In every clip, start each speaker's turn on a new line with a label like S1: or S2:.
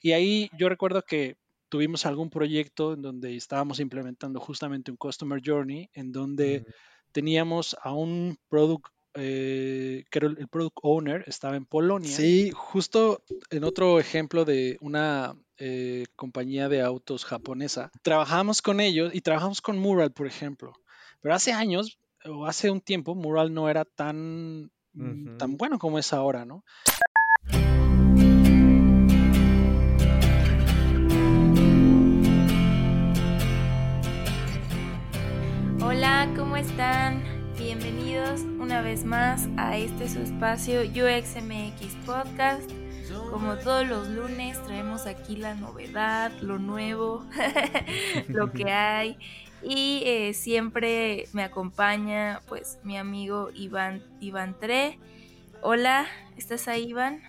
S1: Y ahí yo recuerdo que tuvimos algún proyecto en donde estábamos implementando justamente un Customer Journey, en donde teníamos a un product eh, que el product owner estaba en Polonia. Sí, justo en otro ejemplo de una eh, compañía de autos japonesa, trabajamos con ellos y trabajamos con Mural, por ejemplo. Pero hace años o hace un tiempo, Mural no era tan, tan bueno como es ahora, ¿no?
S2: ¿Cómo están? Bienvenidos una vez más a este su espacio UXMX Podcast. Como todos los lunes traemos aquí la novedad, lo nuevo, lo que hay. Y eh, siempre me acompaña pues mi amigo Iván, Iván Tre. Hola, ¿estás ahí Iván?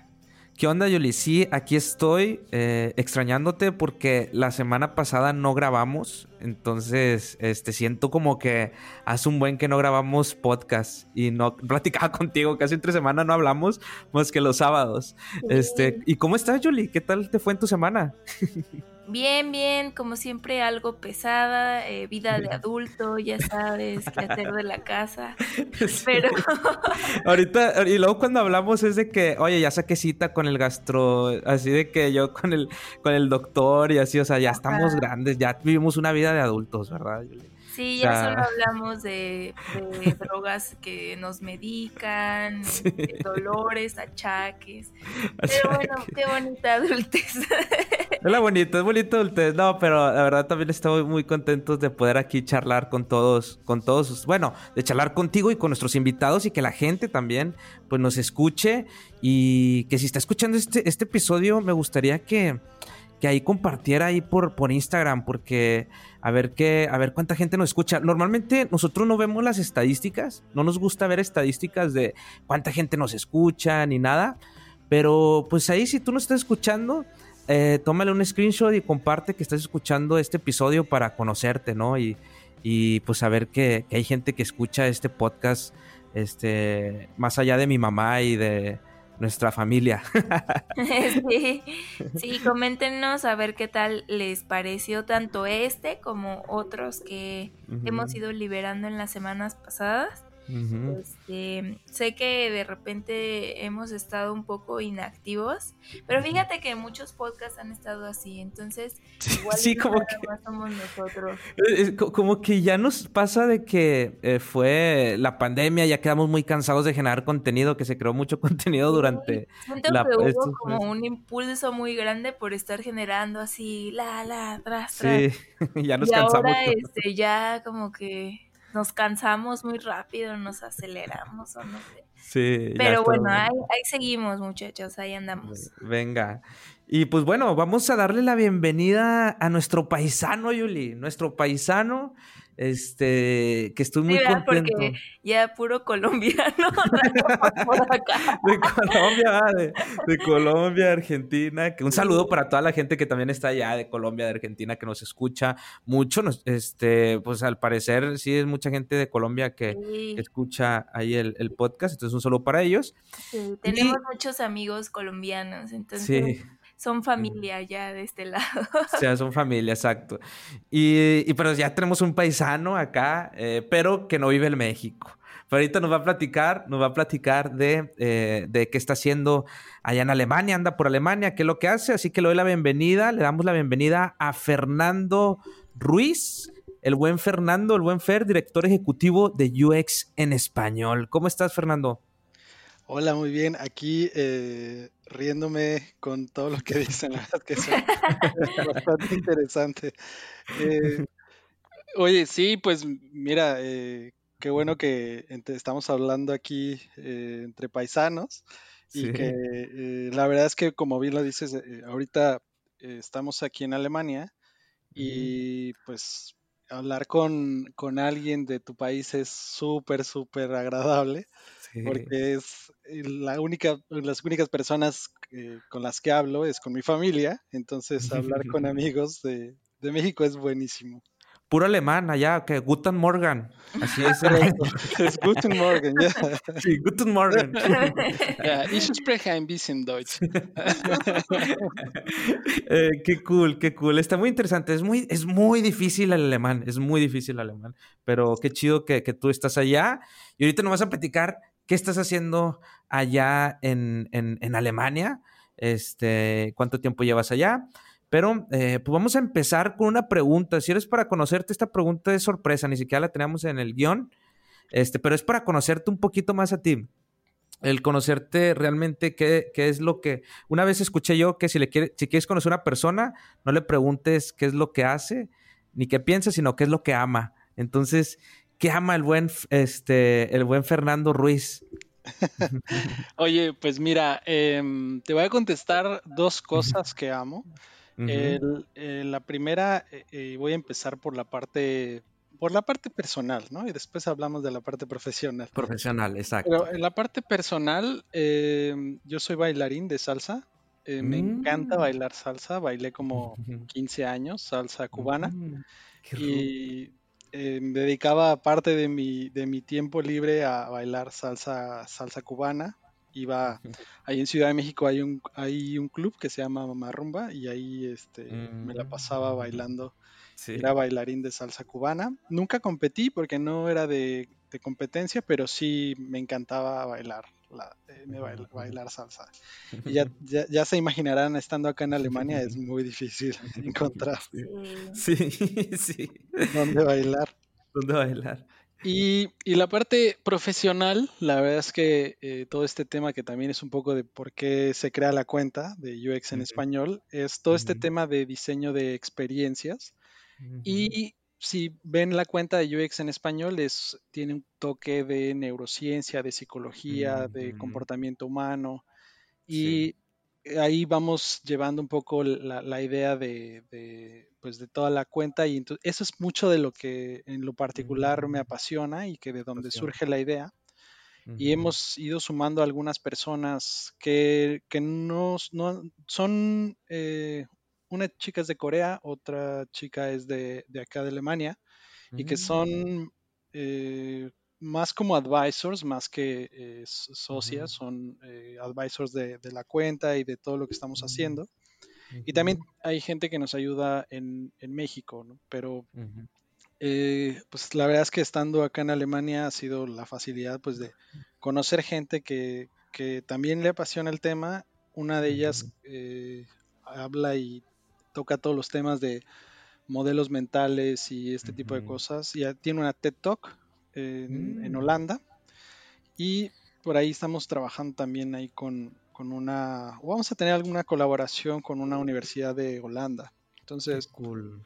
S3: ¿Qué onda, Yoli? Sí, aquí estoy eh, extrañándote porque la semana pasada no grabamos. Entonces, este, siento como que hace un buen que no grabamos podcast y no platicaba contigo. Casi entre semana no hablamos más que los sábados. Este, ¿y cómo estás, Yoli? ¿Qué tal te fue en tu semana?
S2: Bien, bien, como siempre algo pesada, eh, vida de adulto, ya sabes, qué hacer de la casa. Pero
S3: ahorita, y luego cuando hablamos es de que, oye, ya saqué cita con el gastro, así de que yo con el, con el doctor y así, o sea, ya estamos grandes, ya vivimos una vida de adultos, ¿verdad?
S2: Sí, ya solo hablamos de, drogas que nos medican, de dolores, achaques. Pero bueno, qué bonita adultez.
S3: Es la bonita, es bonita adultez. No, pero la verdad también estoy muy contentos de poder aquí charlar con todos, con todos, bueno, de charlar contigo y con nuestros invitados y que la gente también pues nos escuche y que si está escuchando este, este episodio me gustaría que que ahí compartiera ahí por, por Instagram, porque a ver qué, a ver cuánta gente nos escucha. Normalmente nosotros no vemos las estadísticas, no nos gusta ver estadísticas de cuánta gente nos escucha ni nada, pero pues ahí si tú nos estás escuchando, eh, tómale un screenshot y comparte que estás escuchando este episodio para conocerte, ¿no? Y, y pues saber que hay gente que escucha este podcast, este, más allá de mi mamá y de nuestra familia.
S2: sí, sí, coméntenos a ver qué tal les pareció tanto este como otros que hemos ido liberando en las semanas pasadas. Este, sé que de repente hemos estado un poco inactivos, pero fíjate que muchos podcasts han estado así, entonces igual sí, como que somos nosotros.
S3: Como que ya nos pasa de que eh, fue la pandemia, ya quedamos muy cansados de generar contenido, que se creó mucho contenido durante
S2: la que hubo como un impulso muy grande por estar generando así la la tras, tras. Sí,
S3: ya nos y Ahora
S2: este ya como que nos cansamos muy rápido, nos aceleramos o no sé.
S3: Sí.
S2: Pero bueno, ahí, seguimos, muchachos, ahí andamos.
S3: Venga. Y pues bueno, vamos a darle la bienvenida a nuestro paisano, Yuli, nuestro paisano este, que estoy muy contento. Porque
S2: ya puro colombiano
S3: De Colombia, de, Colombia, Argentina. Que un saludo para toda la gente que también está allá de Colombia, de Argentina, que nos escucha mucho. este, pues al parecer sí es mucha gente de Colombia que, escucha ahí el, podcast. Entonces un saludo para ellos.
S2: tenemos muchos amigos colombianos, entonces. Sí son familia ya de este lado.
S3: O sea, son familia, exacto. Y, pero ya tenemos un paisano acá, eh, pero que no vive en México. Pero ahorita nos va a platicar, nos va a platicar de, eh, de qué está haciendo allá en Alemania, anda por Alemania, qué es lo que hace. Así que le doy la bienvenida, le damos la bienvenida a Fernando Ruiz, el buen Fernando, el buen Fer, director ejecutivo de UX en español. ¿Cómo estás, Fernando?
S1: Hola, muy bien. Aquí eh, riéndome con todo lo que dicen, la verdad que es bastante interesante. Eh, oye, sí, pues mira, eh, qué bueno que estamos hablando aquí entre paisanos y que la verdad es que como bien lo dices, ahorita estamos aquí en Alemania y pues hablar con, con alguien de tu país es súper, súper agradable porque es eh, la única, las únicas personas con las que hablo es con mi familia, entonces hablar con amigos de, México es buenísimo.
S3: puro alemán allá, que Guten Morgan. Así es.
S1: es Guten Morgan, ya.
S3: Sí, Guten Morgan.
S1: Ja, ich spreche ein bisschen Deutsch.
S3: Eh, qué cool, qué cool. Está muy interesante. Es muy, es muy difícil el alemán, es muy difícil el alemán. Pero qué chido que, que tú estás allá. Y ahorita nos vas a platicar qué estás haciendo allá en, en, en Alemania. Este, ¿Cuánto tiempo llevas allá? Pero eh, pues vamos a empezar con una pregunta. Si eres para conocerte, esta pregunta es sorpresa, ni siquiera la teníamos en el guion, este, pero es para conocerte un poquito más a ti. El conocerte realmente qué, qué es lo que... Una vez escuché yo que si, le quiere, si quieres conocer a una persona, no le preguntes qué es lo que hace, ni qué piensa, sino qué es lo que ama. Entonces, ¿qué ama el buen, este, el buen Fernando Ruiz?
S1: Oye, pues mira, eh, te voy a contestar dos cosas que amo. El, eh, la primera, eh, eh, voy a empezar por la parte por la parte personal, ¿no? Y después hablamos de la parte profesional.
S3: Profesional, exacto.
S1: Pero en la parte personal, em, yo soy bailarín de salsa. me encanta
S3: Mm.
S1: bailar salsa. Bailé como 15 años, salsa cubana.
S3: Mm,
S1: Y eh, dedicaba parte de mi, de mi tiempo libre a bailar salsa, salsa cubana. Iba ahí en Ciudad de México hay un, hay un club que se llama Mamá Rumba y ahí este, me la pasaba
S3: Mm.
S1: bailando.
S3: Sí.
S1: Era bailarín de salsa cubana. Nunca competí porque no era de, de competencia, pero sí me encantaba bailar, la- eh, me bail- bailar salsa. Y ya, ya, ya se imaginarán, estando acá en Alemania es muy difícil encontrar
S2: Sí.
S3: Sí,
S1: dónde bailar.
S3: ¿Dónde bailar?
S1: Y, y la parte profesional, la verdad es que eh, todo este tema que también es un poco de por qué se crea la cuenta de UX en español, es todo este tema de diseño de experiencias. Y si ven la cuenta de UX en español, es, tiene un toque de neurociencia, de psicología, de
S3: Ujú.
S1: comportamiento humano.
S3: Sí.
S1: Y ahí vamos llevando un poco la, la idea de, de, pues de toda la cuenta. Y entonces, eso es mucho de lo que en lo particular me
S3: Mm.
S1: apasiona y que de donde
S3: Apasiona.
S1: surge la idea. Y hemos ido sumando algunas personas que, que no, no- son, eh, una chica es de Corea, otra chica es de, de acá de Alemania, y que
S3: Mm.
S1: son eh, más como advisors, más que eh, socias,
S3: Ujú.
S1: son eh, advisors de, de la cuenta y de todo lo que estamos
S3: Mm.
S1: haciendo. Y también hay gente que nos ayuda en, en México, ¿no? Pero eh, pues la verdad es que estando acá en Alemania ha sido la facilidad pues de conocer gente que, que también le apasiona el tema. Una de ellas eh, habla y toca todos los temas de modelos mentales y este tipo de cosas. Ya tiene una TED Talk en, en
S3: Mm.
S1: Holanda y por ahí estamos trabajando también ahí con, con una, o vamos a tener alguna colaboración con una universidad de Holanda. Entonces,
S3: cool.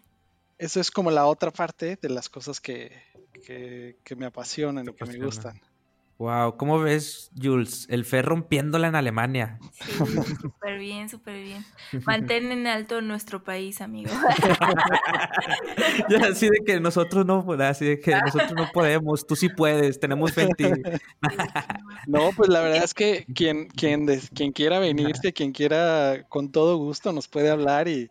S1: eso es como la otra parte de las cosas que, que, que me apasionan y que me gustan.
S3: Wow, ¿cómo ves, Jules? El Fer rompiéndola en Alemania.
S2: Sí, súper bien, súper bien. Mantén en alto nuestro país, amigo.
S3: Ya, así de que nosotros no, así de que nosotros no podemos, tú sí puedes, tenemos fe en ti.
S1: No, pues la verdad es que quien, quien, quien quiera venirse, quien quiera, con todo gusto nos puede hablar y,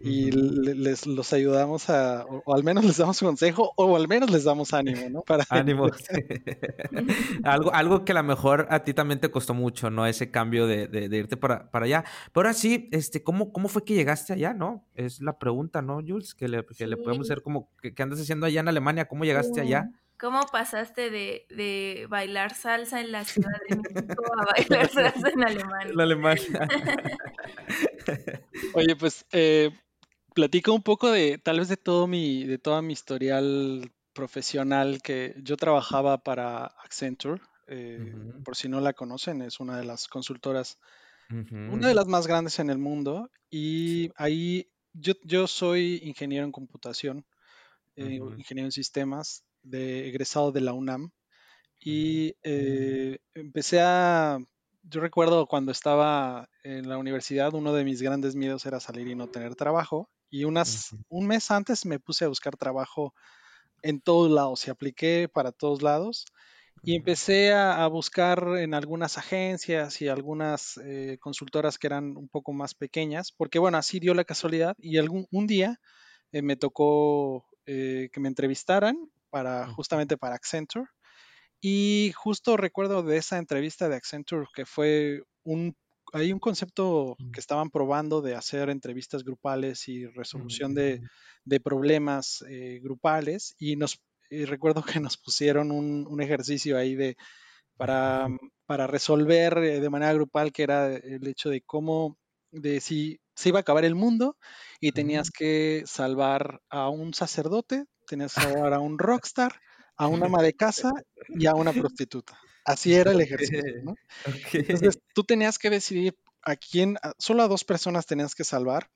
S1: y les los ayudamos a, o, o al menos les damos consejo, o al menos les damos ánimo, ¿no? Para
S3: Ánimo. algo, algo que a lo mejor a ti también te costó mucho, ¿no? Ese cambio de, de- de irte para, para allá. Pero ahora sí, este, ¿cómo, ¿cómo fue que llegaste allá, no? Es la pregunta, ¿no, Jules? Que le, que le podemos hacer como, ¿qué, qué andas haciendo allá en Alemania? ¿Cómo llegaste allá?
S2: ¿Cómo pasaste de, de bailar salsa en la Ciudad de México a bailar salsa en Alemania?
S3: En Alemania.
S1: Oye, pues eh, platico un poco de tal vez de todo mi, de toda mi historial profesional que yo trabajaba para Accenture. eh. Por si no la conocen, es una de las consultoras, una de las más grandes en el mundo. Y ahí yo, yo soy ingeniero en computación, eh, ingeniero en sistemas, de egresado de la UNAM. Y eh, empecé a, yo recuerdo cuando estaba en la universidad, uno de mis grandes miedos era salir y no tener trabajo. Y unas, un mes antes me puse a buscar trabajo en todos lados y apliqué para todos lados. Y empecé a, a buscar en algunas agencias y algunas eh, consultoras que eran un poco más pequeñas, porque bueno, así dio la casualidad y algún un día eh, me tocó eh, que me entrevistaran para justamente para Accenture. Y justo recuerdo de esa entrevista de Accenture que fue un hay un concepto que estaban probando de hacer entrevistas grupales y resolución de, problemas eh, grupales y nos recuerdo que nos pusieron un, ejercicio ahí de para, para resolver eh, de manera grupal que era el hecho de cómo de si se iba a acabar el mundo y tenías que salvar a un sacerdote, tenías que salvar a un rockstar, a una ama de casa y a una prostituta. Así era el ejercicio, ¿no? Entonces tú tenías que decidir a quién, solo a dos personas tenías que salvar.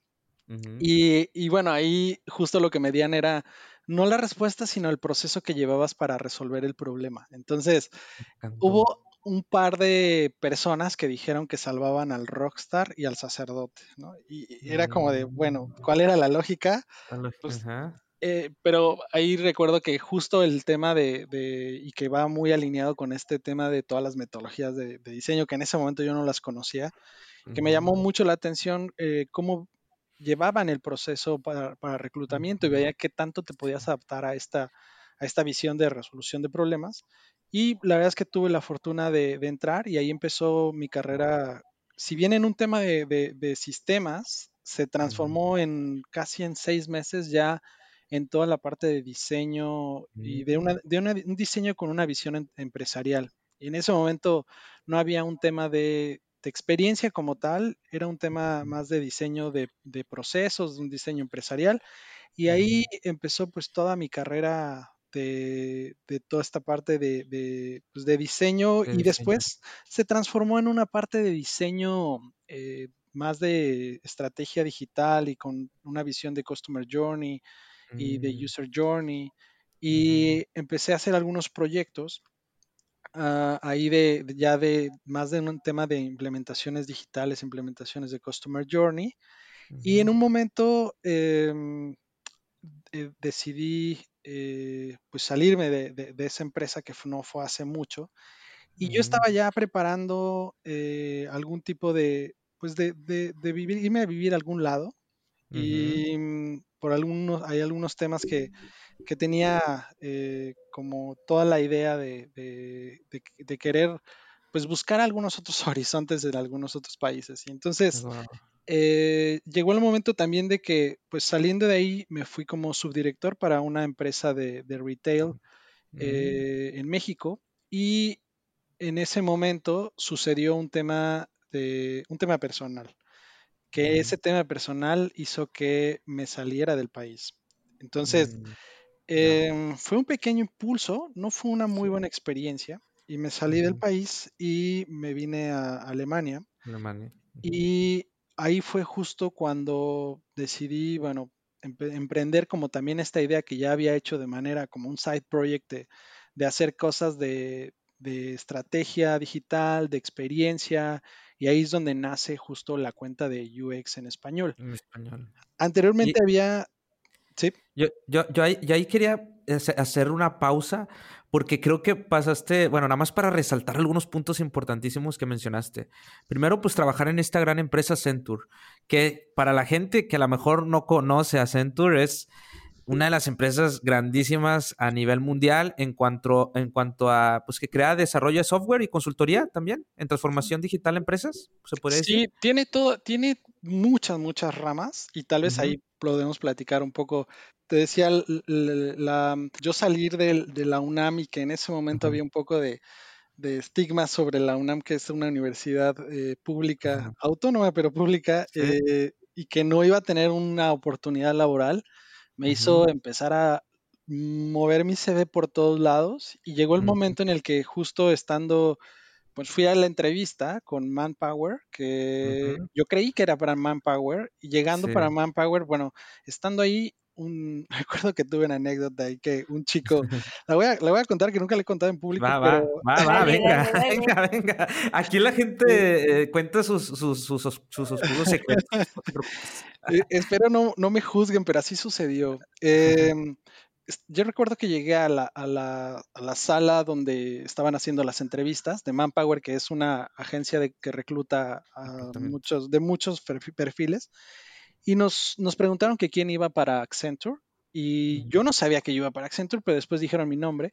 S1: y, bueno, ahí justo lo que medían era no la respuesta, sino el proceso que llevabas para resolver el problema. Entonces, hubo un par de personas que dijeron que salvaban al rockstar y al sacerdote, ¿no? Y era como de, bueno, mm. ¿cuál era la lógica? Pues, eh, pero ahí recuerdo que justo el tema de, y que va muy alineado con este tema de todas las metodologías de, diseño, que en ese momento yo no las conocía, que me llamó mucho la atención eh, cómo llevaban el proceso para, reclutamiento y veía qué tanto te podías adaptar a esta, a esta visión de resolución de problemas. Y la verdad es que tuve la fortuna de, entrar y ahí empezó mi carrera, si bien en un tema de, sistemas, se transformó en casi en seis meses ya en toda la parte de diseño y de, una, de un diseño con una visión em, empresarial. Y en ese momento no había un tema de, experiencia como tal, era un tema más de diseño de, de procesos, de un diseño empresarial. Y ahí empezó pues toda mi carrera de, toda esta parte de, pues, diseño y después se transformó en una parte de diseño eh, más de estrategia digital y con una visión de Customer Journey y de mm. User Journey. Y empecé a hacer algunos proyectos ah, ahí de, ya de más de un tema de implementaciones digitales, implementaciones de Customer Journey. Y en un momento em, eh, decidí eh, pues salirme de, esa empresa que no fue hace mucho. Y yo estaba ya preparando eh, algún tipo de, pues de, vivir, irme a vivir a algún lado. Y mm, por algunos, hay algunos temas que, que tenía como toda la idea de, querer pues buscar algunos otros horizontes en algunos otros países. Y entonces eh, llegó el momento también de que, pues saliendo de ahí, me fui como subdirector para una empresa de, retail mm. eh, en México y en ese momento sucedió un tema de un tema personal, que ese tema personal hizo que me saliera del país. Entonces, mm, em, fue un pequeño impulso, no fue una muy buena experiencia y me salí del país y me vine a Alemania. Alemania. Y ahí fue justo cuando decidí, bueno, emprender como también esta idea que ya había hecho de manera como un side project de, hacer cosas de, estrategia digital, de experiencia, y ahí es donde nace justo la cuenta de UX en español. En español. Anteriormente había... Sí.
S3: Yo, yo, yo ahí quería hacer una pausa porque creo que pasaste, bueno, nada más para resaltar algunos puntos importantísimos que mencionaste. Primero, pues trabajar en esta gran empresa Centur, que para la gente que a lo mejor no conoce a Centur es una de las empresas grandísimas a nivel mundial en cuanto, en cuanto a, pues que crea desarrollo de software y consultoría también en transformación digital de empresas,
S1: se puede decir. Sí, tiene todo, tiene muchas, muchas ramas y tal vez ahí podemos platicar un poco. Te decía, la, yo salir de, la UNAM y que en ese momento había un poco de, estigma sobre la UNAM, que es una universidad eh, pública, autónoma, pero pública, eh, y que no iba a tener una oportunidad laboral, me hizo empezar a mover mi CV por todos lados y llegó el momento en el que justo estando pues fui a la entrevista con Manpower, que yo creí que era para Manpower, y llegando para Manpower, bueno, estando ahí un, recuerdo que tuve una anécdota ahí que un chico, la voy a, la voy a contar que nunca le he contado en público.
S3: Va, va, va, va, venga, venga, venga. Aquí la gente eh, cuenta sus, sus, sus, sus oscuros secretos.
S1: Eh, espero no, no me juzguen, pero así sucedió. Em, yo recuerdo que llegué a la, a, la, a la, sala donde estaban haciendo las entrevistas de Manpower, que es una agencia de, que recluta a muchos, de muchos perfiles y nos, nos preguntaron que quién iba para Accenture y yo no sabía que yo iba para Accenture, pero después dijeron mi nombre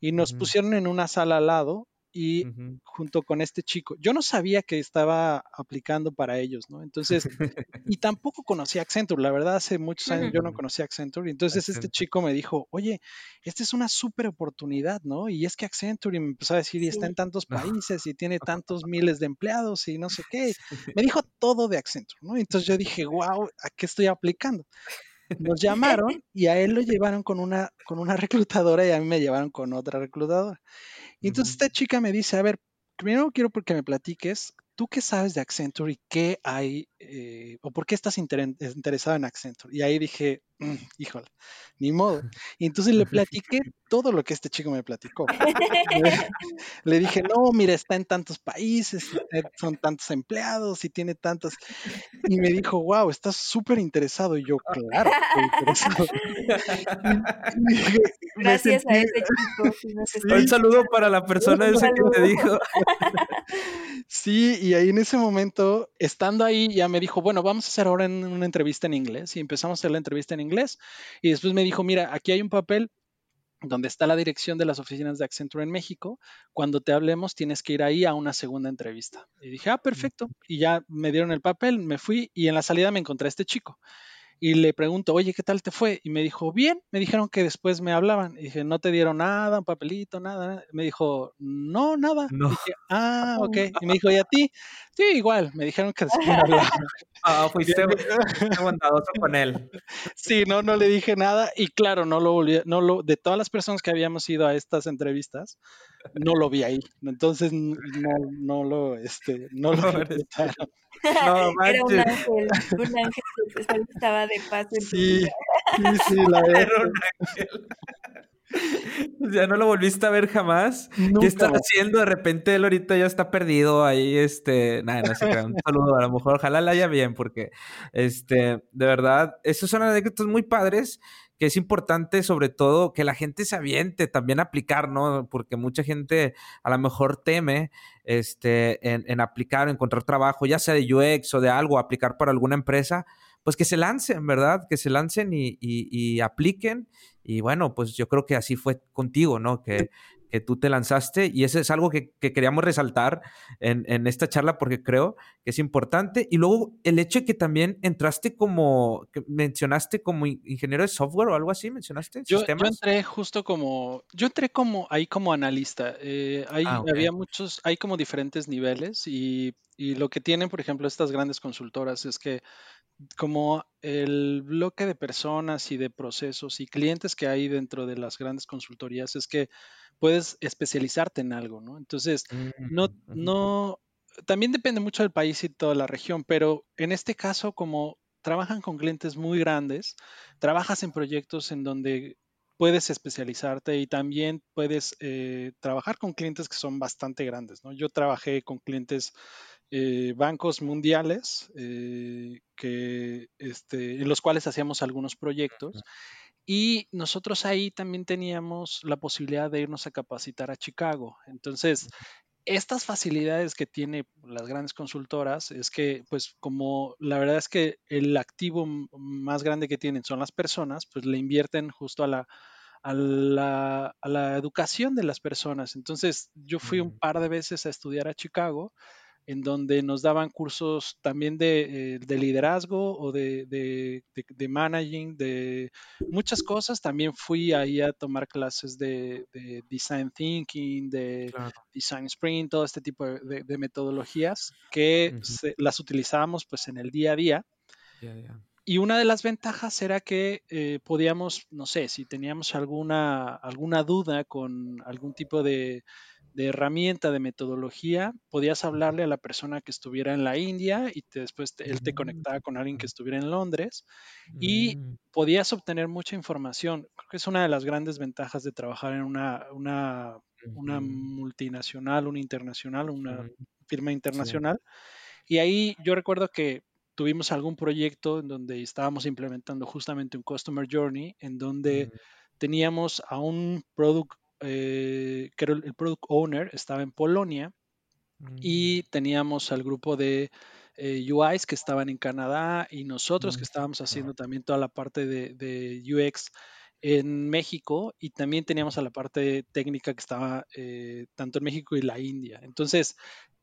S1: y nos pusieron en una sala al lado y junto con este chico, yo no sabía que estaba aplicando para ellos, ¿no? Entonces, y tampoco conocía Accenture, la verdad hace muchos años yo no conocía Accenture, entonces este chico me dijo, oye, esta es una súper oportunidad, ¿no? Y es que Accenture, y me empezó a decir, y está en tantos países y tiene tantos miles de empleados y no sé qué, me dijo todo de Accenture, ¿no? Entonces yo dije, wow, ¿a qué estoy aplicando? Nos llamaron y a él lo llevaron con una, con una reclutadora y a mí me llevaron con otra reclutadora. Y entonces esta chica me dice, a ver, primero quiero porque me platiques ¿tú qué sabes de Accenture y qué hay, eh, o por qué estás interesado en Accenture? Y ahí dije, mm, híjole, ni modo. Y entonces le platiqué todo lo que este chico me platicó. le, dije, no, mira, está en tantos países, eh, son tantos empleados y tiene tantos. Y me dijo, wow, estás súper interesado. Y yo, claro, estoy interesado.
S2: Gracias a ese chico.
S3: Un saludo para la persona esa que te dijo.
S1: sí, y ahí en ese momento, estando ahí, ya me dijo, bueno, vamos a hacer ahora una entrevista en inglés. Y empezamos a hacer la entrevista en inglés. Y después me dijo, mira, aquí hay un papel donde está la dirección de las oficinas de Accenture en México. Cuando te hablemos, tienes que ir ahí a una segunda entrevista. Y dije, ah, perfecto. Y ya me dieron el papel, me fui y en la salida me encontré a este chico y le pregunto, oye, ¿qué tal te fue? Y me dijo, bien, me dijeron que después me hablaban. Y dije, ¿no te dieron nada, un papelito, nada? Me dijo, no, nada. No. dije, ah, ok. Y me dijo, ¿y a ti? Sí, igual, me dijeron que después me hablaban.
S3: Ah, fuiste bondadoso con él.
S1: Sí, no, no le dije nada. Y claro, no lo volví, no lo, de todas las personas que habíamos ido a estas entrevistas, no lo vi ahí. Entonces, no, no lo, este, no lo
S2: No, Era un ángel, un ángel que estaba de paso. En
S1: sí, sí, sí, la Era un
S3: ángel. Ya no lo volviste a ver jamás. ¿Qué está haciendo? De repente él ahorita ya está perdido ahí, este, nada, no sé, un saludo, a lo mejor, ojalá la haya bien, porque, este, de verdad, esos son anécdotas muy padres que es importante sobre todo que la gente se aviente también a aplicar, ¿no? Porque mucha gente a lo mejor teme este, en, en aplicar, encontrar trabajo, ya sea de UX o de algo, aplicar para alguna empresa, pues que se lancen, ¿verdad? Que se lancen y, y, apliquen. Y bueno, pues yo creo que así fue contigo, ¿no? Que, que tú te lanzaste y eso es algo que, queríamos resaltar en, esta charla porque creo que es importante. Y luego el hecho de que también entraste como, que mencionaste como ingeniero de software o algo así, mencionaste.
S1: Yo, yo entré justo como, yo entré como ahí como analista. Eh, ah, había muchos, hay como diferentes niveles y, y lo que tienen, por ejemplo, estas grandes consultoras es que como el bloque de personas y de procesos y clientes que hay dentro de las grandes consultorías es que puedes especializarte en algo, ¿no? Entonces, no, no, también depende mucho del país y toda la región, pero en este caso, como trabajan con clientes muy grandes, trabajas en proyectos en donde puedes especializarte y también puedes eh, trabajar con clientes que son bastante grandes, ¿no? Yo trabajé con clientes eh, bancos mundiales eh, que, este, en los cuales hacíamos algunos proyectos y nosotros ahí también teníamos la posibilidad de irnos a capacitar a Chicago. Entonces, estas facilidades que tiene las grandes consultoras es que, pues como la verdad es que el activo más grande que tienen son las personas, pues le invierten justo a la, a la, a la educación de las personas. Entonces, yo fui un par de veces a estudiar a Chicago en donde nos daban cursos también de, eh, liderazgo o de, de, managing, de muchas cosas. También fui ahí a tomar clases de, design thinking, de design sprint, todo este tipo de, metodologías que las utilizábamos pues en el día a día. Y una de las ventajas era que eh, podíamos, no sé, si teníamos alguna, alguna duda con algún tipo de, de herramienta, de metodología, podías hablarle a la persona que estuviera en la India y después él te mm. conectaba con alguien que estuviera en Londres y mm. podías obtener mucha información. Creo que es una de las grandes ventajas de trabajar en una, una, una multinacional, una internacional, una firma internacional. Y ahí yo recuerdo que tuvimos algún proyecto en donde estábamos implementando justamente un Customer Journey, en donde mm. teníamos a un product eh, que era el product owner, estaba en Polonia y mm. teníamos al grupo de eh, UIs que estaban en Canadá y nosotros que estábamos haciendo también toda la parte de, de UX en México y también teníamos a la parte técnica que estaba eh, tanto en México y la India. Entonces,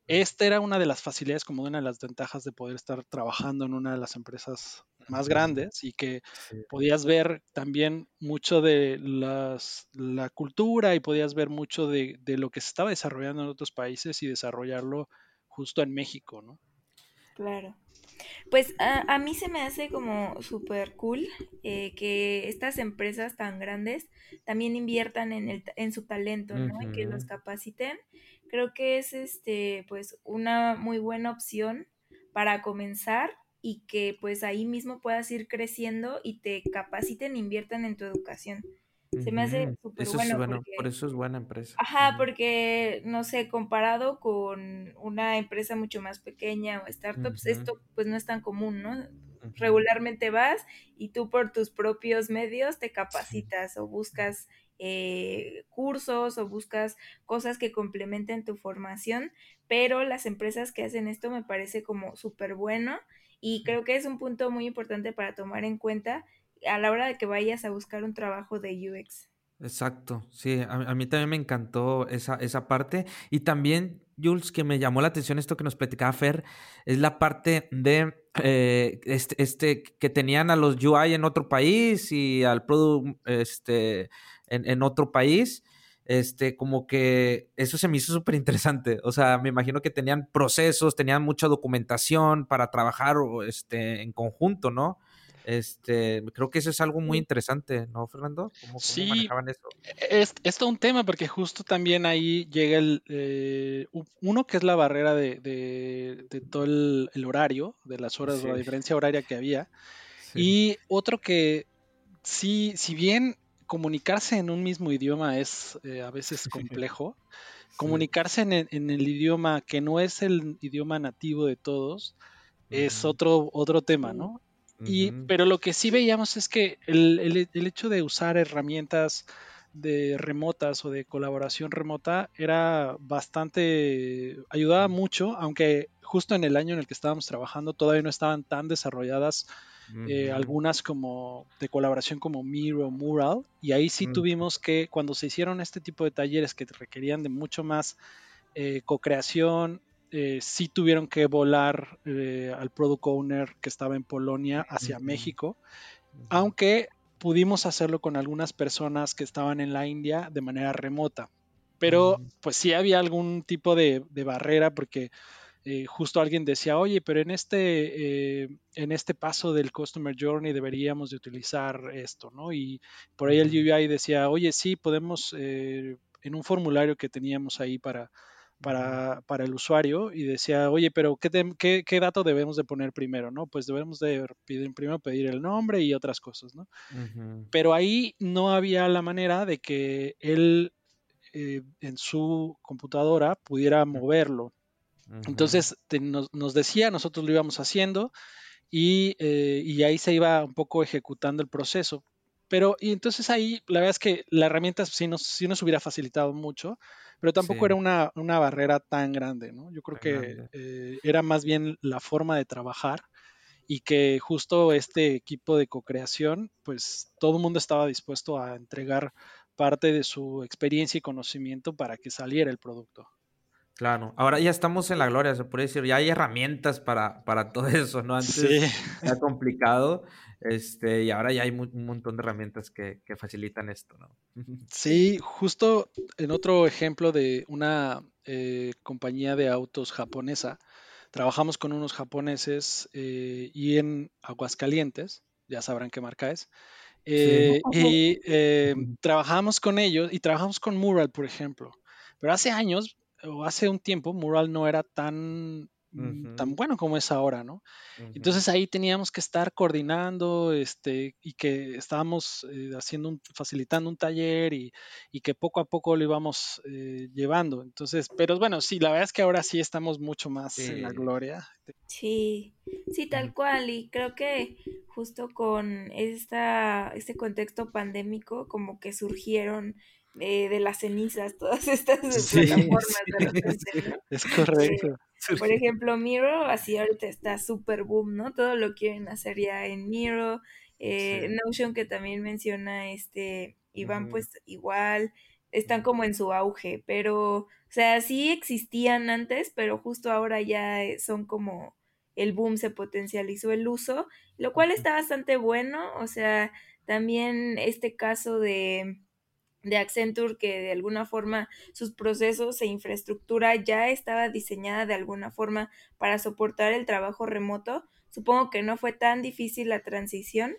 S1: esta era una de las facilidades, como una de las ventajas de poder estar trabajando en una de las empresas más grandes y que podías ver también mucho de las, la cultura y podías ver mucho de, de, lo que se estaba desarrollando en otros países y desarrollarlo justo en México, ¿no?
S2: Claro. Pues a, mí se me hace como súper cool eh, que estas empresas tan grandes también inviertan en, el, en su talento, ¿no? Y que los capaciten. Creo que es este, pues, una muy buena opción para comenzar y que pues ahí mismo puedas ir creciendo y te capaciten e inviertan en tu educación. Se me hace súper
S3: bueno. por eso es buena empresa.
S2: Ajá, porque, no sé, comparado con una empresa mucho más pequeña o startups, esto pues no es tan común, ¿no? Regularmente vas y tú por tus propios medios te capacitas o buscas eh, cursos o buscas cosas que complementen tu formación, pero las empresas que hacen esto me parece como súper bueno y creo que es un punto muy importante para tomar en cuenta a la hora de que vayas a buscar un trabajo de UX.
S3: Exacto, sí, a, mí también me encantó esa, esa parte. Y también, Jules, que me llamó la atención esto que nos platicaba Fer, es la parte de eh, este, este, que tenían a los UI en otro país y al product este, en, en otro país. Este, como que eso se me hizo súper interesante. O sea, me imagino que tenían procesos, tenían mucha documentación para trabajar este, en conjunto, ¿no? Este, creo que eso es algo muy interesante, ¿no, Fernando?
S1: ¿Cómo, sí, manejaban eso? E-, es, es, todo un tema porque justo también ahí llega el, eh, uno que es la barrera de, de, todo el, horario, de las horas, de la diferencia horaria que había, y otro que sí, si bien comunicarse en un mismo idioma es eh, a veces complejo, comunicarse en, en, el idioma que no es el idioma nativo de todos, es otro, otro tema, ¿no? Y, pero lo que sí veíamos es que el, hecho de usar herramientas de remotas o de colaboración remota era bastante, ayudaba mucho, aunque justo en el año en el que estábamos trabajando todavía no estaban tan desarrolladas eh, algunas como de colaboración como Miro, Mural, y ahí sí tuvimos que, cuando se hicieron este tipo de talleres que requerían de mucho más eh, co-creación eh, sí tuvieron que volar eh, al product owner que estaba en Polonia hacia México, aunque pudimos hacerlo con algunas personas que estaban en la India de manera remota. Pero pues sí había algún tipo de, barrera porque eh, justo alguien decía, oye, pero en este, en este paso del Customer Journey deberíamos de utilizar esto, ¿no? Y por ahí el UI decía, oye, sí, podemos, en un formulario que teníamos ahí para, para, para, el usuario y decía, oye, pero ¿qué, qué, dato debemos de poner primero? ¿no? Pues debemos de pedir, primero pedir el nombre y otras cosas, ¿no? Pero ahí no había la manera de que él eh, en su computadora pudiera moverlo. Entonces nos, nos, decía, nosotros lo íbamos haciendo y, eh, y ahí se iba un poco ejecutando el proceso. Pero, y entonces ahí, la verdad es que la herramienta sí nos, sí nos hubiera facilitado mucho, pero tampoco era una, una, barrera tan grande, ¿no? Yo creo que eh, era más bien la forma de trabajar y que justo este equipo de co-creación, pues todo el mundo estaba dispuesto a entregar parte de su experiencia y conocimiento para que saliera el producto.
S3: Claro, ahora ya estamos en la gloria, se puede decir, ya hay herramientas para, para todo eso, ¿no? Antes sí. era complicado, este, y ahora ya hay un montón de herramientas que, que, facilitan esto, ¿no?
S1: Sí, justo en otro ejemplo de una eh, compañía de autos japonesa, trabajamos con unos japoneses eh, y en Aguascalientes, ya sabrán qué marca es, eh, y trabajamos con ellos y trabajamos con Mural, por ejemplo. Pero hace años o hace un tiempo Mural no era tan, mm, tan bueno como es ahora, ¿no? Entonces ahí teníamos que estar coordinando este, y que estábamos eh, haciendo un, facilitando un taller y, que poco a poco lo íbamos eh, llevando. Entonces, pero bueno, sí, la verdad es que ahora sí estamos mucho más en la gloria.
S2: Sí, sí, tal cual. Y creo que justo con esta, este contexto pandémico, como que surgieron eh, de las cenizas, todas estas plataformas.
S1: Es correcto.
S2: por ejemplo, Miro, así ahorita está super boom, ¿no? Todo lo quieren hacer ya en Miro. Eh, Notion, que también menciona este Iván, pues igual, están como en su auge, pero, o sea, sí existían antes, pero justo ahora ya son como el boom, se potencializó el uso, lo cual está bastante bueno, o sea, también este caso de de Accenture que de alguna forma sus procesos e infraestructura ya estaba diseñada de alguna forma para soportar el trabajo remoto. Supongo que no fue tan difícil la transición,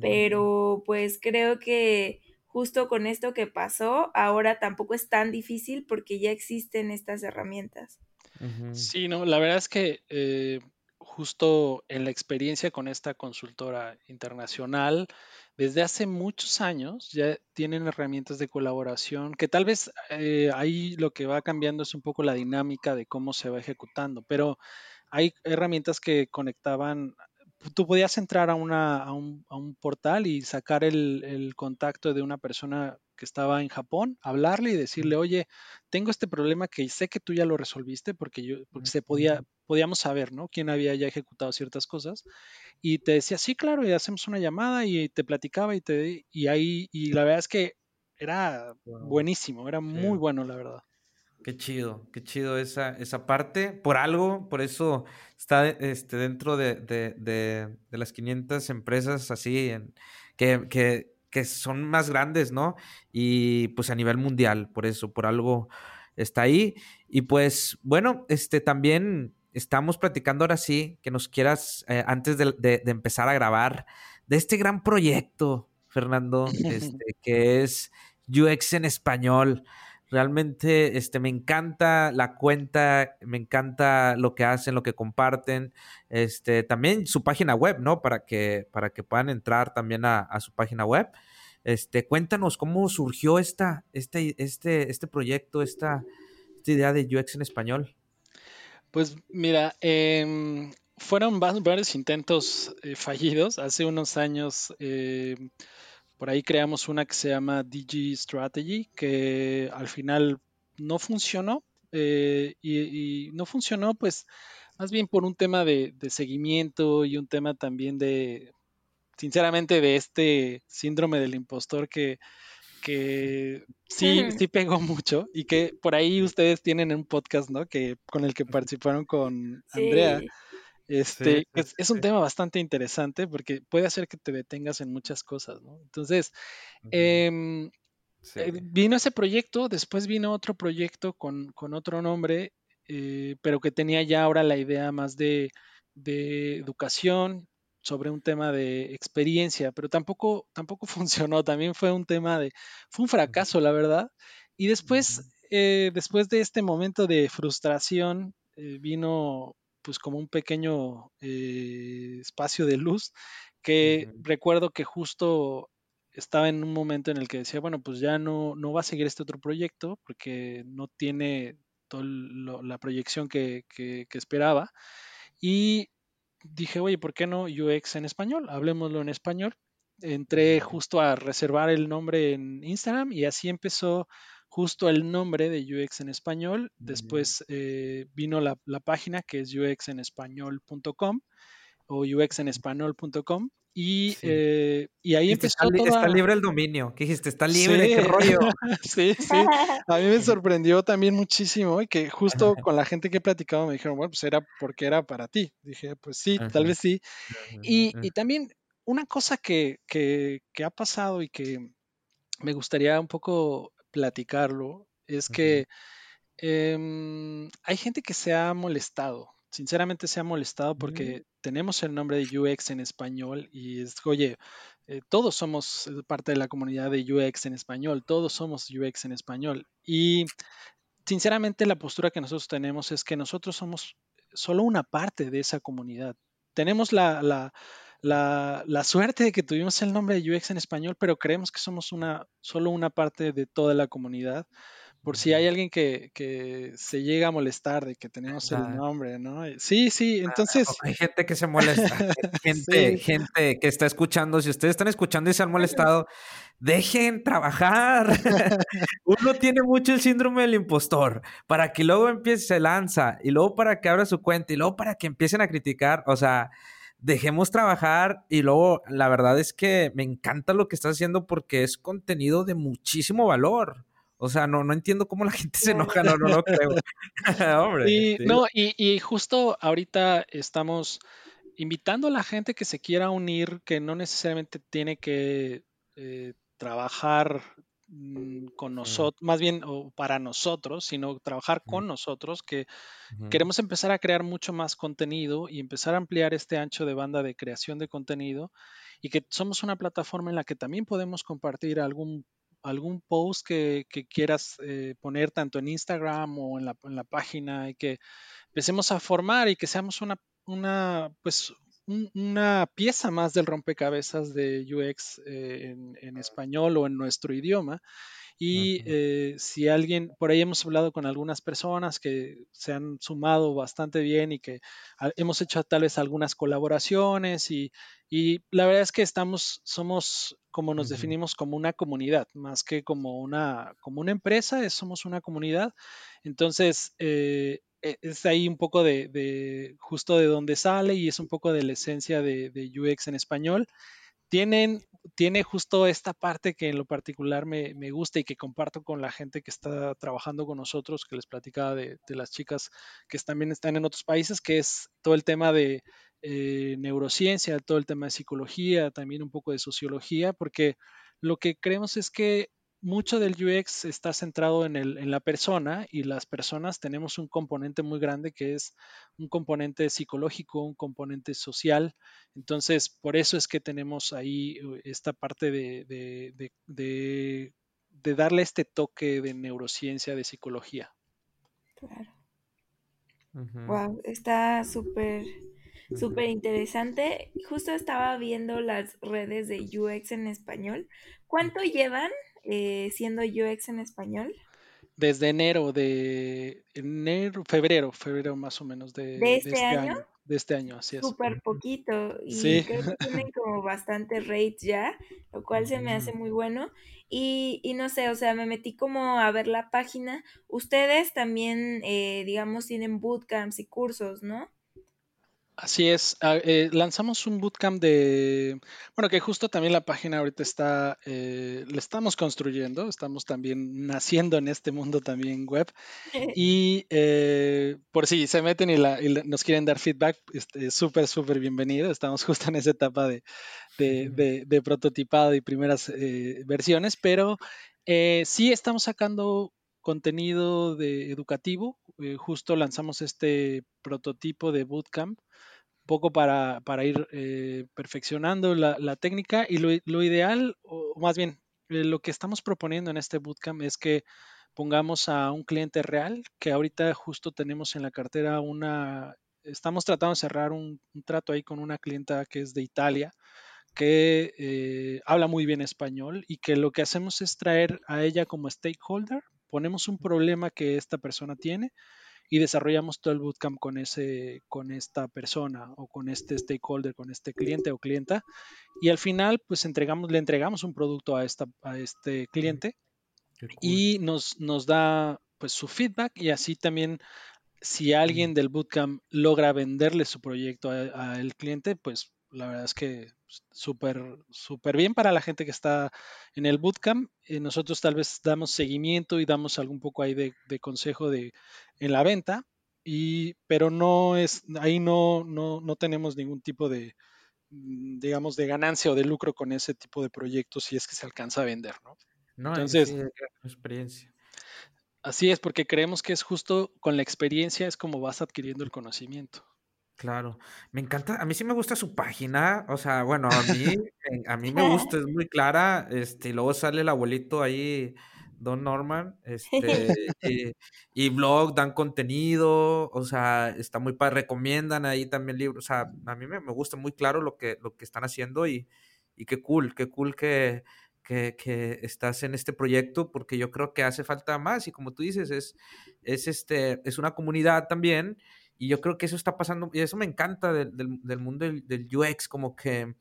S2: pero pues creo que justo con esto que pasó, ahora tampoco es tan difícil porque ya existen estas herramientas.
S1: Sí, no, la verdad es que eh, justo en la experiencia con esta consultora internacional, desde hace muchos años ya tienen herramientas de colaboración que tal vez eh, ahí lo que va cambiando es un poco la dinámica de cómo se va ejecutando, pero hay herramientas que conectaban, tú podías entrar a, una, a, un, a un, portal y sacar el, el, contacto de una persona que estaba en Japón, hablarle y decirle, oye, tengo este problema que sé que tú ya lo resolviste porque yo, porque se podía, podíamos saber, ¿no? Quién había ya ejecutado ciertas cosas. Y te decía, sí, claro, y hacemos una llamada y te platicaba y te, y ahí, y la verdad es que era buenísimo, era muy bueno, la verdad.
S3: Qué chido, qué chido esa, esa parte. Por algo, por eso está este, dentro de, de, de, de las 500 empresas así, en, que, que, que, son más grandes, ¿no? Y pues a nivel mundial, por eso, por algo está ahí. Y pues bueno, este también estamos platicando ahora sí, que nos quieras, eh, antes de, empezar a grabar, de este gran proyecto, Fernando, este, que es UX en español. Realmente este, me encanta la cuenta, me encanta lo que hacen, lo que comparten. Este, también su página web, ¿no? Para que, para que puedan entrar también a, su página web. Este, cuéntanos cómo surgió esta, este, este, este proyecto, esta, esta idea de UX en español.
S1: Pues mira, em, fueron varios intentos eh, fallidos. Hace unos años eh, por ahí creamos una que se llama Digi Strategy, que al final no funcionó. Eh, y, no funcionó pues más bien por un tema de seguimiento y un tema también de, sinceramente, de este síndrome del impostor que que sí, sí pegó mucho y que por ahí ustedes tienen un podcast, ¿no? Que con el que participaron con Andrea. Este, es, un tema bastante interesante porque puede hacer que te detengas en muchas cosas, ¿no? Entonces, em, eh, vino ese proyecto, después vino otro proyecto con, con otro nombre, eh, pero que tenía ya ahora la idea más de, de educación, sobre un tema de experiencia, pero tampoco, tampoco funcionó, también fue un tema de, fue un fracaso, la verdad. Y después, eh, después de este momento de frustración, eh, vino pues como un pequeño eh, espacio de luz que recuerdo que justo estaba en un momento en el que decía, bueno, pues ya no, no va a seguir este otro proyecto porque no tiene toda la proyección que, que, que esperaba. Y dije, oye, ¿por qué no UX en español? Hablemoslo en español. Entré justo a reservar el nombre en Instagram y así empezó justo el nombre de UX en español. Después eh, vino la, la, página que es uxenespañol.com o uxenespañol.com y, eh, y ahí empezó
S3: está, está, libre el dominio. ¿Qué dijiste? Está libre, qué rollo.
S1: sí, sí. A mí me sorprendió también muchísimo y que justo con la gente que he platicado me dijeron, bueno, pues era porque era para ti. Dije, pues sí, tal vez sí. Y, y también una cosa que, que, que, ha pasado y que me gustaría un poco platicarlo es que eh, hay gente que se ha molestado sinceramente se ha molestado porque tenemos el nombre de UX en español y es, oye, eh, todos somos eh, parte de la comunidad de UX en español, todos somos UX en español. Y sinceramente la postura que nosotros tenemos es que nosotros somos solo una parte de esa comunidad. Tenemos la, la, la, la suerte de que tuvimos el nombre de UX en español, pero creemos que somos una, solo una parte de toda la comunidad por si hay alguien que, que, se llega a molestar de que tenemos el nombre, ¿no? Sí, sí, entonces...
S3: Hay gente que se molesta, gente, gente que está escuchando, si ustedes están escuchando y se han molestado, dejen trabajar. Uno tiene mucho el síndrome del impostor, para que luego empiece, se lanza, y luego para que abra su cuenta, y luego para que empiecen a criticar, o sea dejemos trabajar y luego la verdad es que me encanta lo que estás haciendo porque es contenido de muchísimo valor. O sea, no, no entiendo cómo la gente se enoja, no, no lo creo.
S1: Hombre, y, No, y, y, justo ahorita estamos invitando a la gente que se quiera unir, que no necesariamente tiene que eh, trabajar Mm, con nosotros, más bien o para nosotros, sino trabajar con nosotros, que queremos empezar a crear mucho más contenido y empezar a ampliar este ancho de banda de creación de contenido y que somos una plataforma en la que también podemos compartir algún algún post que, quieras eh, poner tanto en Instagram o en la, página y que empecemos a formar y que seamos una, una pues una pieza más del rompecabezas de UX eh, en, español o en nuestro idioma. Y eh, si alguien, por ahí hemos hablado con algunas personas que se han sumado bastante bien y que hemos hecho tal vez algunas colaboraciones y, la verdad es que estamos, somos como nos definimos como una comunidad, más que como una, como una empresa, somos una comunidad. Entonces, eh, e, es ahí un poco de, justo de donde sale y es un poco de la esencia de, UX en español. Tienen, tiene justo esta parte que en lo particular me, gusta y que comparto con la gente que está trabajando con nosotros, que les platicaba de, las chicas que también están en otros países, que es todo el tema de eh, neurociencia, todo el tema de psicología, también un poco de sociología, porque lo que creemos es que mucho del UX está centrado en, el, en, la persona y las personas tenemos un componente muy grande que es un componente psicológico, un componente social. Entonces, por eso es que tenemos ahí uh, esta parte de, de, darle este toque de neurociencia, de psicología.
S2: Claro. Wow, está súper, súper interesante. Justo estaba viendo las redes de UX en español. ¿Cuánto llevan eh, siendo UX en español?
S1: Desde enero de enero, febrero, febrero más o menos de, ¿De, este, este año? De este año, así es.
S2: Súper poquito. Y creo que tienen como bastante rates ya, lo cual se me hace muy bueno. Y, y, no sé, o sea, me metí como a ver la página. Ustedes también, eh, digamos, tienen bootcamps y cursos, ¿no?
S1: Así es, ah, eh, lanzamos un bootcamp de, bueno, que justo también la página ahorita está, eh, le estamos construyendo, estamos también naciendo en este mundo también web y eh, por si se meten y, nos quieren dar feedback, este, súper, súper bienvenido, estamos justo en esa etapa de, de prototipado y primeras versiones, pero sí estamos sacando contenido de educativo, justo lanzamos este prototipo de bootcamp poco para, ir eh, perfeccionando la, técnica y lo, ideal, o más bien, eh, lo que estamos proponiendo en este bootcamp es que pongamos a un cliente real, que ahorita justo tenemos en la cartera una, estamos tratando de cerrar un, trato ahí con una clienta que es de Italia, que eh, habla muy bien español y que lo que hacemos es traer a ella como stakeholder, ponemos un problema que esta persona tiene, y desarrollamos todo el bootcamp con, ese, con esta persona o con este stakeholder, con este cliente o clienta. Y al final, pues entregamos, le entregamos un producto a, esta, a este cliente y nos, nos da pues su feedback y así también si alguien del bootcamp logra venderle su proyecto al cliente, pues la verdad es que súper, súper bien para la gente que está en el bootcamp. Eh, nosotros tal vez damos seguimiento y damos algún poco ahí de, consejo de, en la venta, y, pero no es, ahí no, no, no tenemos ningún tipo de, mm, digamos, de ganancia o de lucro con ese tipo de proyectos si es que se alcanza a vender, ¿no?
S3: No, Entonces, experiencia.
S1: Así es, porque creemos que es justo con la experiencia es como vas adquiriendo el conocimiento.
S3: Claro, me encanta, a mí sí me gusta su página, o sea, bueno, a mí, a mí me gusta, es muy clara, este, y luego sale el abuelito ahí, Don Norman, este, y, blog, dan contenido, o sea, está muy padre, recomiendan ahí también libros, o sea, a mí me, gusta muy claro lo que, lo que están haciendo y, y qué cool, qué cool que, que, que, estás en este proyecto porque yo creo que hace falta más y como tú dices, es, es, este, es una comunidad también y yo creo que eso está pasando y eso me encanta del, del, del mundo del, del, UX, como que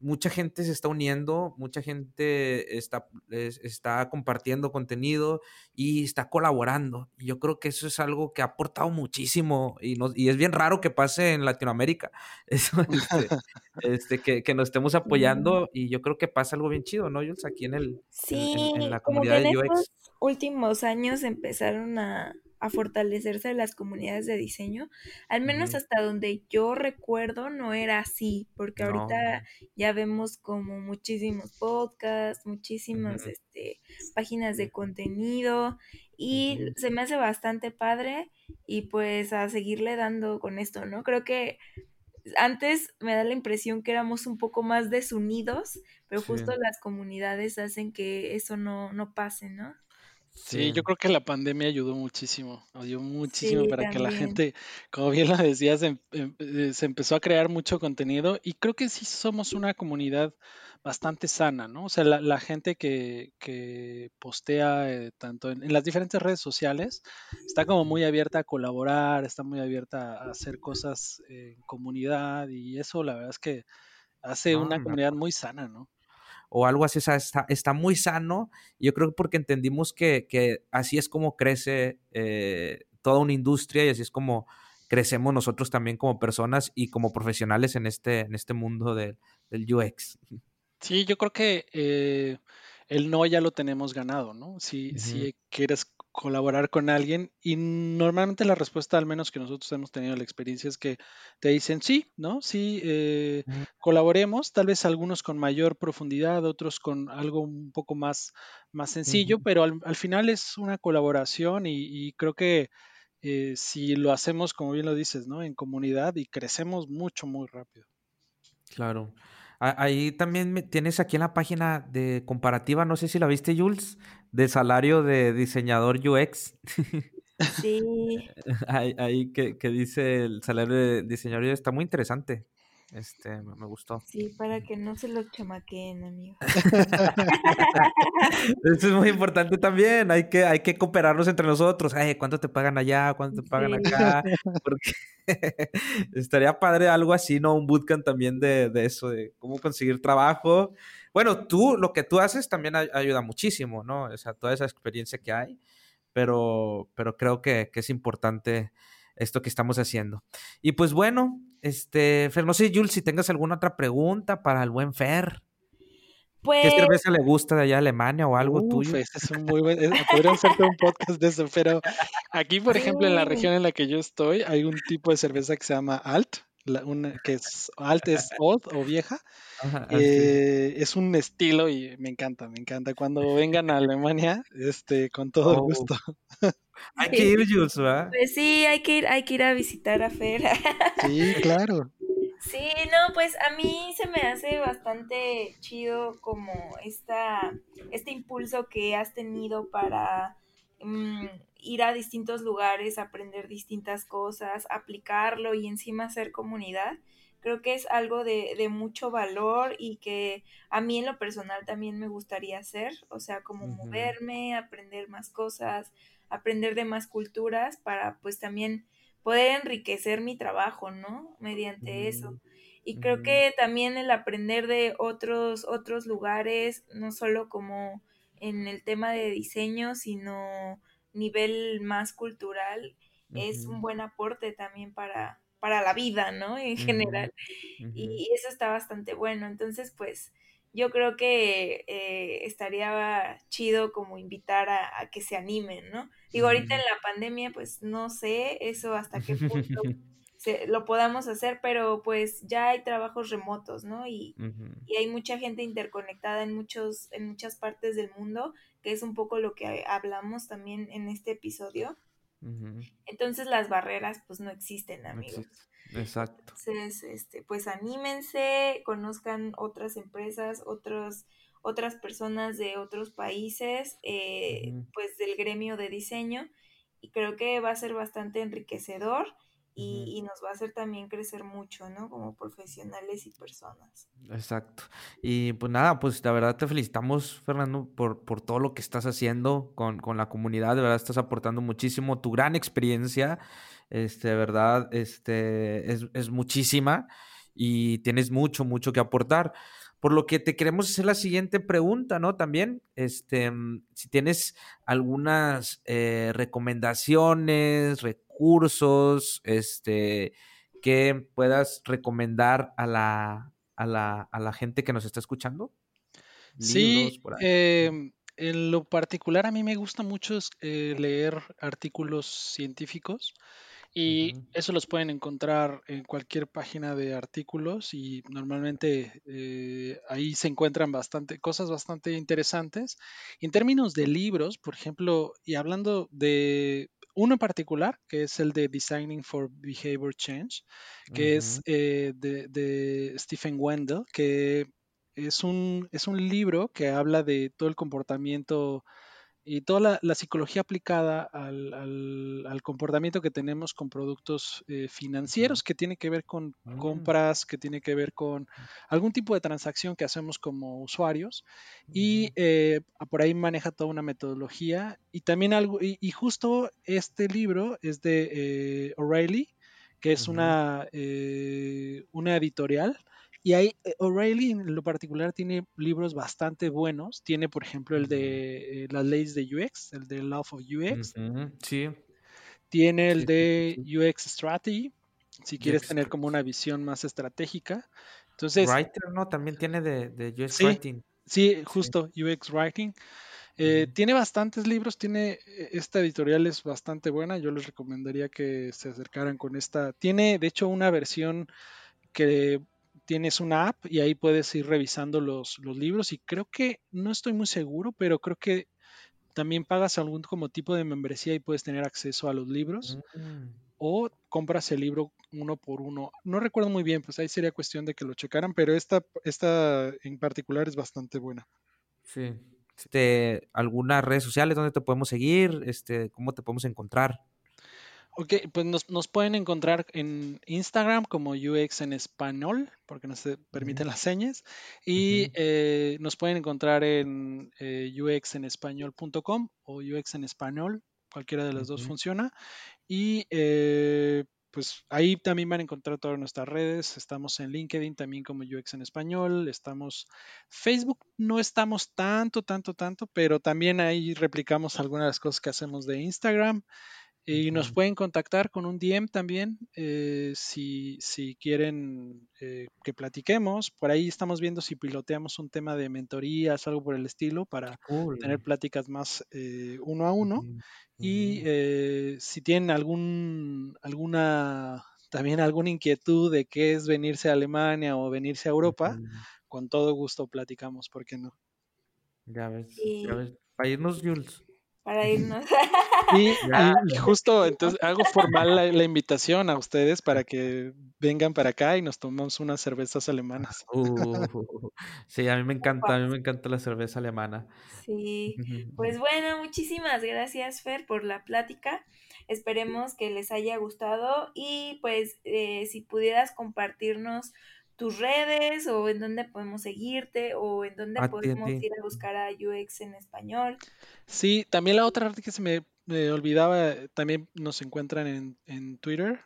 S3: mucha gente se está uniendo, mucha gente está, está compartiendo contenido y está colaborando. Y yo creo que eso es algo que ha aportado muchísimo y, no, y es bien raro que pase en Latinoamérica, eso, este, este, que, que, nos estemos apoyando y yo creo que pasa algo bien chido, ¿no, Jules? Aquí en, el,
S2: sí, en, en la comunidad como que en de UX. últimos años empezaron a, a fortalecerse las comunidades de diseño. Al menos uh -huh. hasta donde yo recuerdo no era así, porque no. ahorita ya vemos como muchísimos podcasts, muchísimas uh -huh. este, páginas de contenido y uh -huh. se me hace bastante padre y pues a seguirle dando con esto, ¿no? Creo que antes me da la impresión que éramos un poco más desunidos, pero sí. justo las comunidades hacen que eso no, no pase, ¿no?
S1: Sí, sí, yo creo que la pandemia ayudó muchísimo, ayudó muchísimo sí, para también. que la gente, como bien lo decías, em, em, eh, se empezó a crear mucho contenido y creo que sí somos una comunidad bastante sana, ¿no? O sea, la, la gente que, que postea eh, tanto en, en, las diferentes redes sociales está como muy abierta a colaborar, está muy abierta a hacer cosas en comunidad y eso la verdad es que hace no, una comunidad muy sana, ¿no?
S3: O algo así, o sea, está, está, muy sano. Yo creo que porque entendimos que, que así es como crece eh, toda una industria y así es como crecemos nosotros también como personas y como profesionales en este, en este mundo de, del UX.
S1: Sí, yo creo que eh, el no ya lo tenemos ganado, ¿no? Si, uh -huh. si quieres colaborar con alguien y normalmente la respuesta, al menos que nosotros hemos tenido la experiencia, es que te dicen sí, ¿no? Sí, eh, uh -huh. colaboremos, tal vez algunos con mayor profundidad, otros con algo un poco más, más sencillo, uh -huh. pero al, al, final es una colaboración y, y creo que eh, si lo hacemos, como bien lo dices, ¿no? En comunidad y crecemos mucho, muy rápido.
S3: Claro. Ahí también tienes aquí en la página de comparativa, no sé si la viste, Jules, de salario de diseñador UX.
S2: Sí.
S3: ahí, ahí que, que, dice el salario de diseñador UX, está muy interesante. Este, me gustó.
S2: Sí, para que no se lo chamaquen, amigo.
S3: Eso es muy importante también. Hay que, hay que cooperarnos entre nosotros. Ay, ¿cuánto te pagan allá? ¿Cuánto te pagan sí. acá? Porque estaría padre algo así, ¿no? Un bootcamp también de, de, eso, de cómo conseguir trabajo. Bueno, tú, lo que tú haces también ayuda muchísimo, ¿no? O sea, toda esa experiencia que hay. Pero, pero creo que, que es importante esto que estamos haciendo. Y pues bueno, este, Fer, no sé, Jules, si tengas alguna otra pregunta para el buen Fer. Pues... ¿Qué cerveza le gusta de allá de Alemania o algo Uf, tuyo?
S1: Este es un muy buen, podríamos hacer un podcast de eso, pero aquí, por ejemplo, en la región en la que yo estoy, hay un tipo de cerveza que se llama Alt, la, una, que es Alt es old o vieja. Ajá, eh, sí. Es un estilo y me encanta, me encanta. Cuando vengan a Alemania, este, con todo oh. gusto.
S3: Hay que ir, Jules, ¿verdad?
S2: Pues sí, hay que ir, hay que ir a visitar a Fer.
S1: Sí, claro.
S2: Sí, no, pues a mí se me hace bastante chido como esta, este impulso que has tenido para um, ir a distintos lugares, aprender distintas cosas, aplicarlo y encima hacer comunidad. Creo que es algo de, de mucho valor y que a mí en lo personal también me gustaría hacer, o sea, como uh -huh. moverme, aprender más cosas, aprender de más culturas para pues también poder enriquecer mi trabajo, ¿no? Mediante mm. eso. Y creo mm. que también el aprender de otros, otros lugares, no solo como en el tema de diseño, sino nivel más cultural, uh -huh. es un buen aporte también para, para la vida, ¿no? En general. Uh -huh. Y eso está bastante bueno. Entonces, pues, yo creo que eh, estaría chido como invitar a, a, que se animen, ¿no? Digo, ahorita en la pandemia, pues no sé eso hasta qué punto se, lo podamos hacer, pero pues ya hay trabajos remotos, ¿no? Y, uh -huh. y, hay mucha gente interconectada en, muchos, en muchas partes del mundo, que es un poco lo que hablamos también en este episodio. Uh -huh. Entonces las barreras pues no existen, amigos.
S3: Exacto.
S2: Entonces, este, pues anímense, conozcan otras empresas, otros, otras personas de otros países, eh, uh -huh. pues del gremio de diseño, y creo que va a ser bastante enriquecedor y, nos va a hacer también crecer mucho, ¿no? Como profesionales y personas.
S3: Exacto. Y pues nada, pues la verdad te felicitamos, Fernando, por, por todo lo que estás haciendo con, con, la comunidad. De verdad estás aportando muchísimo. Tu gran experiencia, este, de verdad, este, es, es muchísima y tienes mucho, mucho que aportar. Por lo que te queremos hacer la siguiente pregunta, ¿no? También, este, mm, si tienes algunas eh, recomendaciones, recursos, este, que puedas recomendar a la, a la, gente que nos está escuchando.
S1: Sí, em, en lo particular a mí me gusta mucho eh, leer artículos científicos. Y eso los pueden encontrar en cualquier página de artículos y normalmente eh, ahí se encuentran bastante cosas bastante interesantes. En términos de libros, por ejemplo, y hablando de uno en particular, que es el de Designing for Behavior Change, que es eh, de, de, Stephen Wendell, que es un, es un libro que habla de todo el comportamiento y toda la, psicología aplicada al, comportamiento que tenemos con productos eh, financieros, que tiene que ver con mm. compras, que tiene que ver con algún tipo de transacción que hacemos como usuarios. Y eh, por ahí maneja toda una metodología. Y también algo, y, justo este libro es de eh, O'Reilly, que es una, una editorial y ahí eh, O'Reilly en lo particular tiene libros bastante buenos. Tiene, por ejemplo, el de eh, las leyes de UX, el de Love of UX.
S3: Sí.
S1: Tiene el de UX Strategy, si quieres tener como una visión más estratégica. Entonces,
S3: Writer, ¿no? También tiene de, de UX Writing.
S1: Sí, justo, UX Writing. Eh, tiene bastantes libros, tiene esta editorial es bastante buena, yo les recomendaría que se acercaran con esta. Tiene de hecho una versión que tienes una app y ahí puedes ir revisando los, los, libros y creo que, no estoy muy seguro, pero creo que también pagas algún como tipo de membresía y puedes tener acceso a los libros mm. o compras el libro uno por uno. No recuerdo muy bien, pues ahí sería cuestión de que lo checaran, pero esta, esta en particular es bastante buena.
S3: Sí. Este, ¿Algunas redes sociales donde te podemos seguir? Este, ¿Cómo te podemos encontrar?
S1: Ok, pues nos, pueden encontrar en Instagram como UX en español, porque nos permiten las señas, y eh, nos pueden encontrar en eh, uxenespañol.com o UX en español, cualquiera de las dos funciona, y eh, pues ahí también van a encontrar todas nuestras redes, estamos en LinkedIn también como UX en español, estamos Facebook, no estamos tanto, tanto, tanto, pero también ahí replicamos algunas de las cosas que hacemos de Instagram. Y nos pueden contactar con un DM también eh, si, si, quieren eh, que platiquemos. Por ahí estamos viendo si piloteamos un tema de mentorías, algo por el estilo, para tener pláticas más eh, uno a uno. Y si tienen algún, alguna, también alguna inquietud de qué es venirse a Alemania o venirse a Europa, con todo gusto platicamos, ¿por qué no?
S3: Ya ves, ya ves. Para irnos, Jules
S2: para irnos.
S1: Y, justo entonces hago formal la, invitación a ustedes para que vengan para acá y nos tomamos unas cervezas alemanas.
S3: Uh, sí, a mí me encanta, a mí me encanta la cerveza alemana.
S2: Sí, pues bueno, muchísimas gracias Fer por la plática. Esperemos que les haya gustado y pues eh, si pudieras compartirnos tus redes o en dónde podemos seguirte o en dónde podemos ir a buscar a UX en español.
S1: Sí, también la otra parte que se me, olvidaba, también nos encuentran en, Twitter.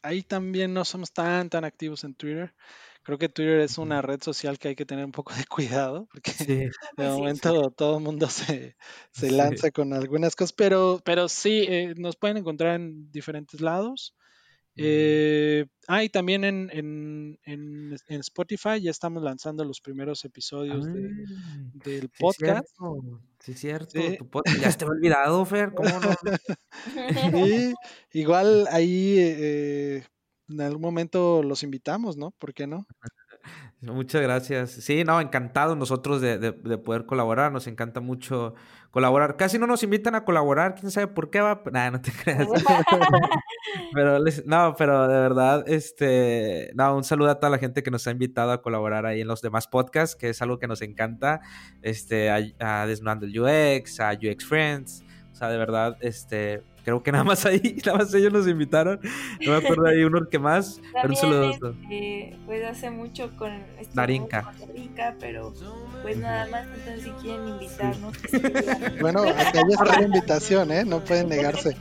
S1: Ahí también no somos tan, tan activos en Twitter. Creo que Twitter es una red social que hay que tener un poco de cuidado, porque de momento todo el mundo se, lanza con algunas cosas, pero, pero sí, eh, nos pueden encontrar en diferentes lados. Eh, ah, y también en, en, en, Spotify ya estamos lanzando los primeros episodios ah, del podcast.
S3: Sí, es cierto. Ya te he olvidado, Fer. ¿Cómo no?
S1: igual ahí eh, en algún momento los invitamos, ¿no? ¿Por qué no?
S3: Muchas gracias. Sí, no, encantado nosotros de, de, poder colaborar. Nos encanta mucho colaborar. Casi no nos invitan a colaborar, quién sabe por qué va. Nada, no te creas. pero no, pero de verdad, este, no, un saludo a toda la gente que nos ha invitado a colaborar ahí en los demás podcasts, que es algo que nos encanta. Este, a, a Desnudando el UX, a UX Friends. O sea, de verdad, este, creo que nada más ahí, nada más ellos nos invitaron. No me acuerdo ahí uno que más.
S4: pero un saludo. Este, pues hace mucho con
S3: Darinka.
S4: pero pues nada más, entonces si quieren invitarnos.
S1: bueno, acá ya está la invitación, ¿eh? No pueden negarse.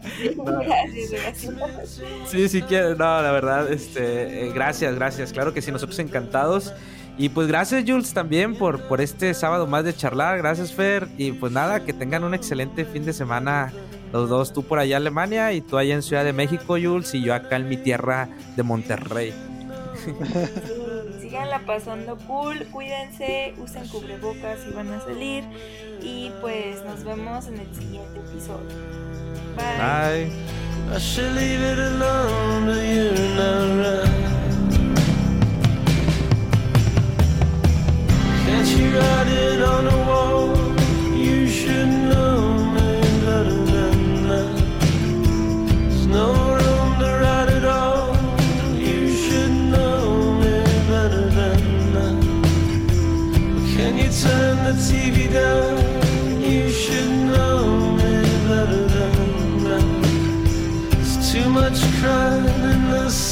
S4: Gracias, gracias.
S3: Sí, sí quiero, no, la verdad, este, eh, gracias, gracias. Claro que sí, nosotros encantados. Y pues gracias Jules también por, por este sábado más de charlar. Gracias Fer. Y pues nada, que tengan un excelente fin de semana los dos, tú por allá en Alemania y tú allá en Ciudad de México, Jules, y yo acá en mi tierra de Monterrey.
S4: Síganla pasando cool, cuídense, usen cubrebocas si van a salir y pues nos vemos en el siguiente episodio. Bye. Bye.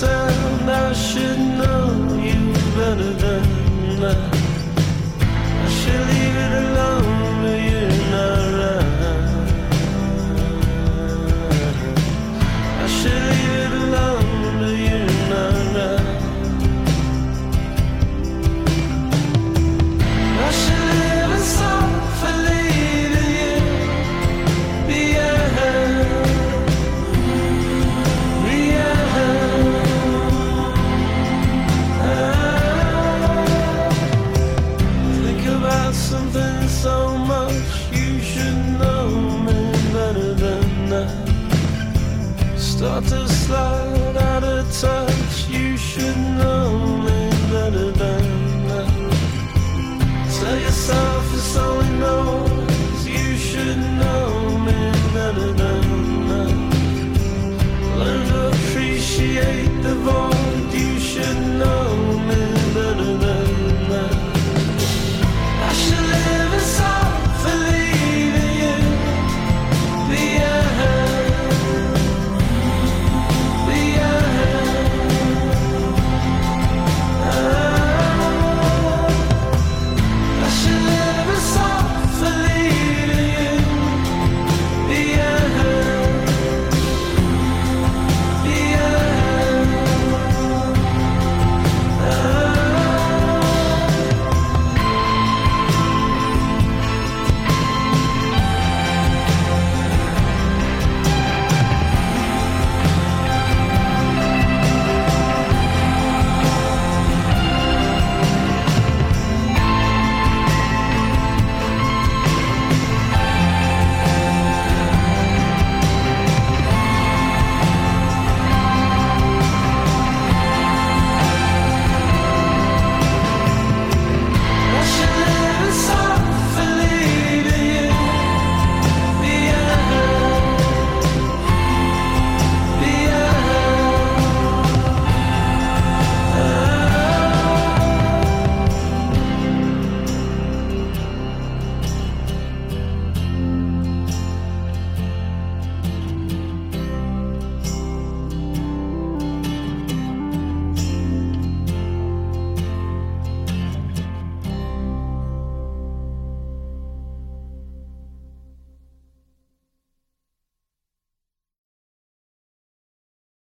S4: In the sound. I should